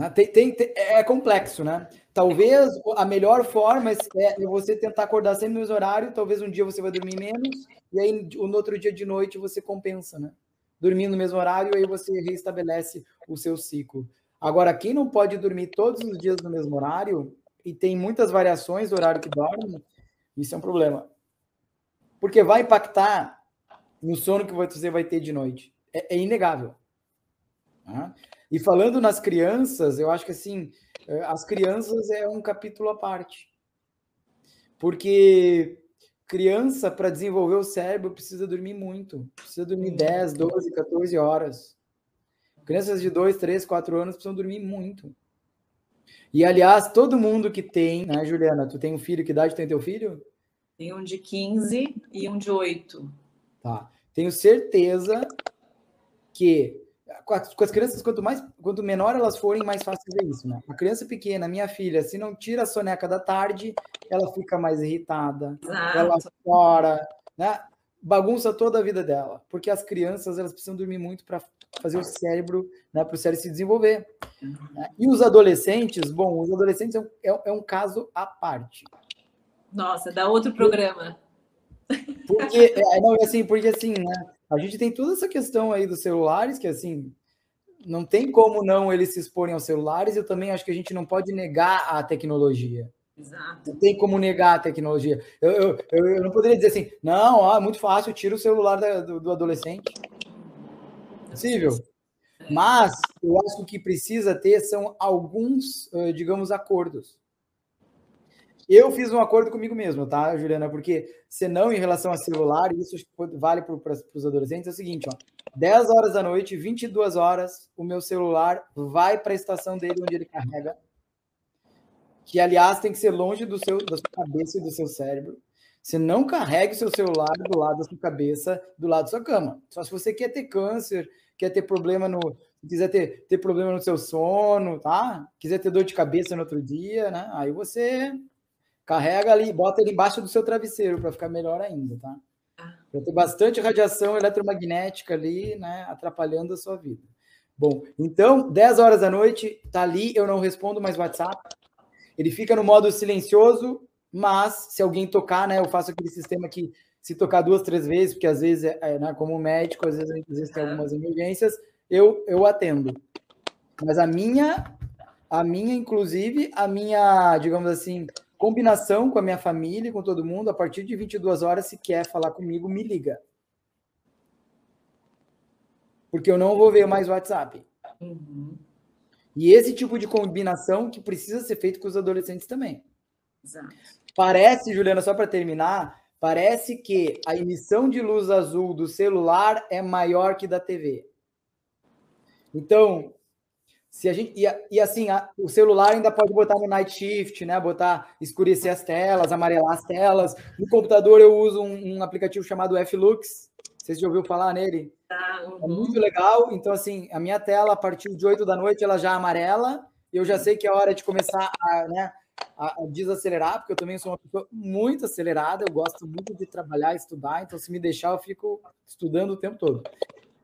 né? Tem, tem, tem, é complexo, né? Talvez a melhor forma é você tentar acordar sempre no mesmo horário, talvez um dia você vai dormir menos, e aí no outro dia de noite você compensa, né? Dormindo no mesmo horário, aí você reestabelece o seu ciclo. Agora, quem não pode dormir todos os dias no mesmo horário, e tem muitas variações do horário que dorme, isso é um problema. Porque vai impactar no sono que você vai ter de noite. É, é inegável. Tá? E falando nas crianças, eu acho que assim, é, as crianças é um capítulo à parte. Porque criança, para desenvolver o cérebro, precisa dormir muito. Precisa dormir 10, 12, 14 horas. Crianças de 2, 3, 4 anos precisam dormir muito. E, aliás, todo mundo que tem, né, Juliana? Tu tem um filho, que idade tem teu filho? Tem um de 15 e um de 8. Tá. Tenho certeza que com as, crianças, quanto mais, quanto menor elas forem, mais fácil fazer isso, né? A criança pequena, minha filha, se não tira a soneca da tarde, ela fica mais irritada, Exato. ela chora, né? Bagunça toda a vida dela, porque as crianças elas precisam dormir muito para fazer o cérebro, né, para o cérebro se desenvolver. E os adolescentes, bom, os adolescentes é um, é, é um caso à parte. Nossa, dá outro programa. Porque, é, não, assim, porque assim, né? A gente tem toda essa questão aí dos celulares, que assim, não tem como não eles se exporem aos celulares. Eu também acho que a gente não pode negar a tecnologia. Exato. Não tem como negar a tecnologia. Eu, eu, eu, eu não poderia dizer assim, não, ó, é muito fácil, tira o celular da, do, do adolescente. Possível. Mas eu acho que o que precisa ter são alguns, digamos, acordos. Eu fiz um acordo comigo mesmo, tá, Juliana? Porque senão, em relação a celular, isso vale para os adolescentes, é o seguinte, ó. 10 horas da noite, 22 horas, o meu celular vai para a estação dele onde ele carrega. Que, aliás, tem que ser longe do seu, da sua cabeça e do seu cérebro. Você não carregue o seu celular do lado da sua cabeça, do lado da sua cama. Só se você quer ter câncer, quer ter problema no. quiser ter, ter problema no seu sono, tá? Quiser ter dor de cabeça no outro dia, né? Aí você Carrega ali, bota ele embaixo do seu travesseiro para ficar melhor ainda, tá? Vai ter bastante radiação eletromagnética ali, né, atrapalhando a sua vida. Bom, então, 10 horas da noite, tá ali, eu não respondo mais WhatsApp. Ele fica no modo silencioso, mas se alguém tocar, né, eu faço aquele sistema que se tocar duas, três vezes, porque às vezes, é, é né, como médico, às vezes, às vezes tem algumas emergências, eu, eu atendo. Mas a minha, a minha, inclusive, a minha, digamos assim, combinação com a minha família, com todo mundo, a partir de 22 horas, se quer falar comigo, me liga. Porque eu não vou ver mais WhatsApp. Uhum. E esse tipo de combinação que precisa ser feito com os adolescentes também. Exato. Parece, Juliana, só para terminar, parece que a emissão de luz azul do celular é maior que da TV. Então, se a gente, e, e assim, a, o celular ainda pode botar no night shift, né? Botar, escurecer as telas, amarelar as telas. No computador eu uso um, um aplicativo chamado Flux. Você já ouviu falar nele? Ah, uhum. É muito legal. Então, assim, a minha tela, a partir de 8 da noite, ela já amarela. Eu já sei que é hora de começar a, né, a, a desacelerar, porque eu também sou uma pessoa muito acelerada. Eu gosto muito de trabalhar, estudar. Então, se me deixar, eu fico estudando o tempo todo.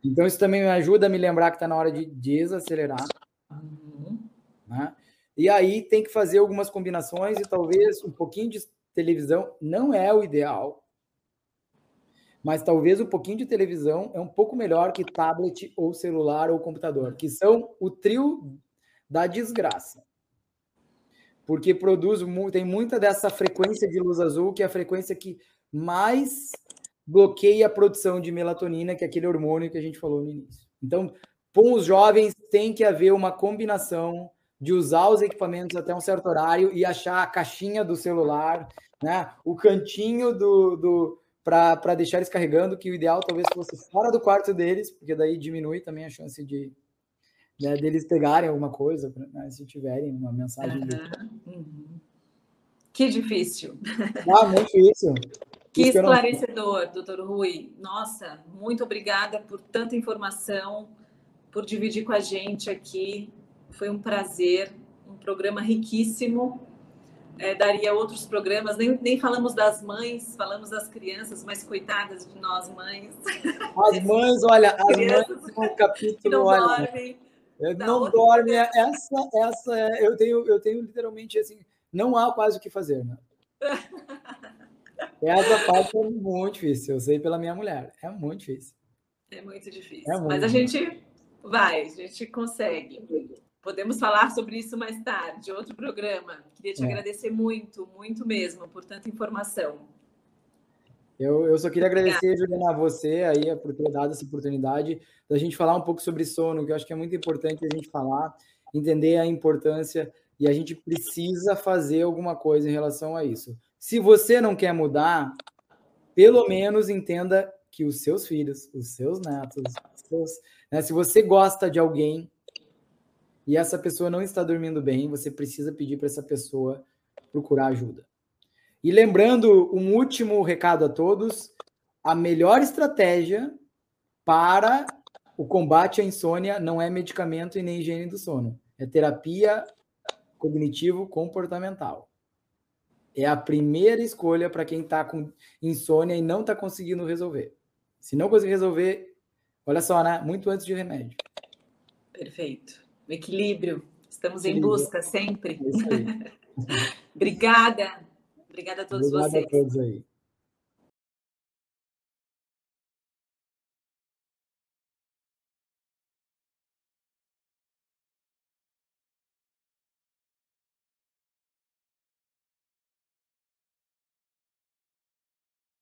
Então, isso também me ajuda a me lembrar que está na hora de desacelerar. Uhum. Né? E aí tem que fazer algumas combinações e talvez um pouquinho de televisão não é o ideal. mas talvez um pouquinho de televisão é um pouco melhor que tablet ou celular ou computador, que são o trio da desgraça. Porque produz tem muita dessa frequência de luz azul, que é a frequência que mais bloqueia a produção de melatonina, que é aquele hormônio que a gente falou no início. Então, com os jovens tem que haver uma combinação de usar os equipamentos até um certo horário e achar a caixinha do celular, né? O cantinho do, do para deixar eles carregando, que o ideal talvez fosse fora do quarto deles, porque daí diminui também a chance de né, deles pegarem alguma coisa, né, se tiverem uma mensagem. Uhum. Uhum. Que difícil. Ah, muito difícil. Que esclarecedor, doutor Rui. Nossa, muito obrigada por tanta informação, por dividir com a gente aqui. Foi um prazer, um programa riquíssimo é, daria outros programas, nem, nem falamos das mães, falamos das crianças, mas coitadas de nós mães. As mães, olha, as mães no capítulo, não olha, dormem. Não dorme, essa, essa, é, eu tenho, eu tenho literalmente assim, não há quase o que fazer, né? Essa parte é muito difícil, eu sei pela minha mulher, é muito difícil. É muito difícil, é muito mas a gente vai, a gente consegue. Podemos falar sobre isso mais tarde, outro programa. Queria te é. agradecer muito, muito mesmo, por tanta informação. Eu, eu só queria agradecer, Juliana, a você aí por ter dado essa oportunidade da gente falar um pouco sobre sono, que eu acho que é muito importante a gente falar, entender a importância e a gente precisa fazer alguma coisa em relação a isso. Se você não quer mudar, pelo menos entenda que os seus filhos, os seus netos, os seus, né, se você gosta de alguém, e essa pessoa não está dormindo bem, você precisa pedir para essa pessoa procurar ajuda. E lembrando um último recado a todos: a melhor estratégia para o combate à insônia não é medicamento e nem higiene do sono, é terapia cognitivo-comportamental. É a primeira escolha para quem está com insônia e não está conseguindo resolver. Se não conseguir resolver, olha só, né? Muito antes de remédio. Perfeito equilíbrio. Estamos equilíbrio. em busca sempre. É Obrigada. Obrigada a todos Obrigada vocês. a todos aí.